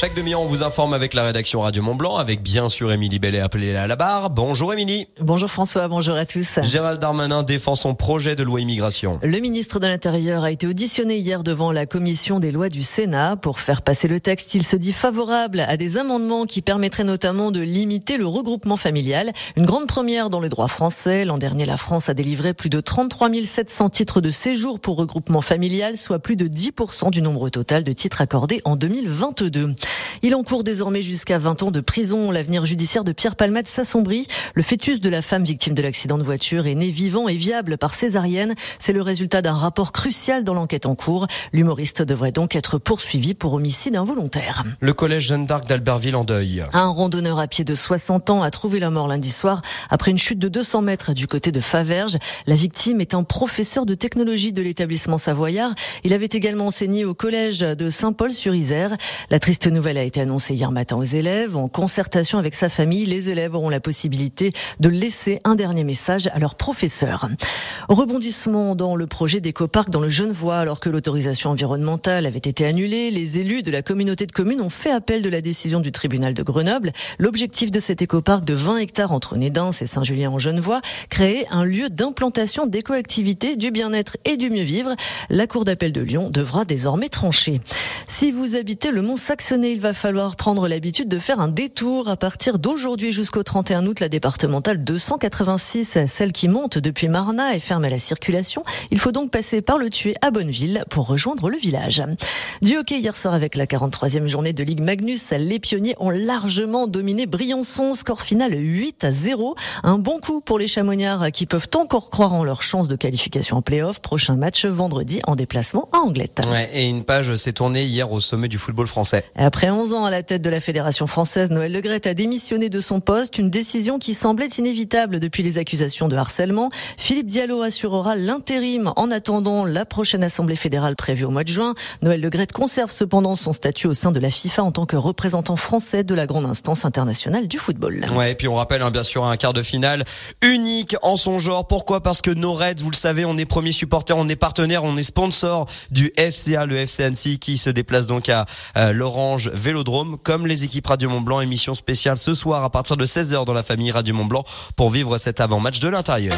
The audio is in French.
Chaque demi-heure, on vous informe avec la rédaction Radio Mont Blanc, avec bien sûr Émilie Bellet appelée à la barre. Bonjour Émilie. Bonjour François, bonjour à tous. Gérald Darmanin défend son projet de loi immigration. Le ministre de l'Intérieur a été auditionné hier devant la commission des lois du Sénat. Pour faire passer le texte, il se dit favorable à des amendements qui permettraient notamment de limiter le regroupement familial. Une grande première dans le droit français. L'an dernier, la France a délivré plus de 33 700 titres de séjour pour regroupement familial, soit plus de 10% du nombre total de titres accordés en 2022. Il encourt désormais jusqu'à 20 ans de prison. L'avenir judiciaire de Pierre Palmade s'assombrit. Le fœtus de la femme victime de l'accident de voiture est né vivant et viable par césarienne. C'est le résultat d'un rapport crucial dans l'enquête en cours. L'humoriste devrait donc être poursuivi pour homicide involontaire. Le collège Jeanne d'Arc d'Albertville en deuil. Un randonneur à pied de 60 ans a trouvé la mort lundi soir après une chute de 200 mètres du côté de Faverges. La victime est un professeur de technologie de l'établissement savoyard. Il avait également enseigné au collège de Saint-Paul-sur-Isère. La triste nouvelle a été annoncée hier matin aux élèves. En concertation avec sa famille, les élèves auront la possibilité de laisser un dernier message à leur professeur. Rebondissement dans le projet d'écoparc dans le Genevois alors que l'autorisation environnementale avait été annulée. Les élus de la communauté de communes ont fait appel de la décision du tribunal de Grenoble. L'objectif de cet écoparc de 20 hectares entre Nédins et Saint-Julien en Genevois, créer un lieu d'implantation d'écoactivité, du bien-être et du mieux vivre. La Cour d'appel de Lyon devra désormais trancher. Si vous habitez le Mont Il va falloir prendre l'habitude de faire un détour à partir d'aujourd'hui jusqu'au 31 août. La départementale 286, celle qui monte depuis Marna, est ferme à la circulation. Il faut donc passer par le Tué à Bonneville pour rejoindre le village. Du hockey hier soir avec la 43e journée de Ligue Magnus, les pionniers ont largement dominé Briançon. Score final 8 à 0. Un bon coup pour les Chamonniards qui peuvent encore croire en leur chance de qualification en play-off. Prochain match vendredi en déplacement à Anglette. Ouais, et une page s'est tournée hier au sommet du football français. Après 11 ans à la tête de la Fédération française, Noël Legrette a démissionné de son poste, une décision qui semblait inévitable depuis les accusations de harcèlement. Philippe Diallo assurera l'intérim en attendant la prochaine assemblée fédérale prévue au mois de juin. Noël Legrette conserve cependant son statut au sein de la FIFA en tant que représentant français de la grande instance internationale du football. Ouais, et puis on rappelle hein, bien sûr un quart de finale unique en son genre. Pourquoi? Parce que nos Reds, vous le savez, on est premier supporter, on est partenaire, on est sponsor du FCA, le FC Annecy qui se déplace donc à euh, l'Orange Vélodrome comme les équipes Radio Mont Blanc émission spéciale ce soir à partir de 16h dans la famille Radio Mont Blanc pour vivre cet avant-match de l'intérieur.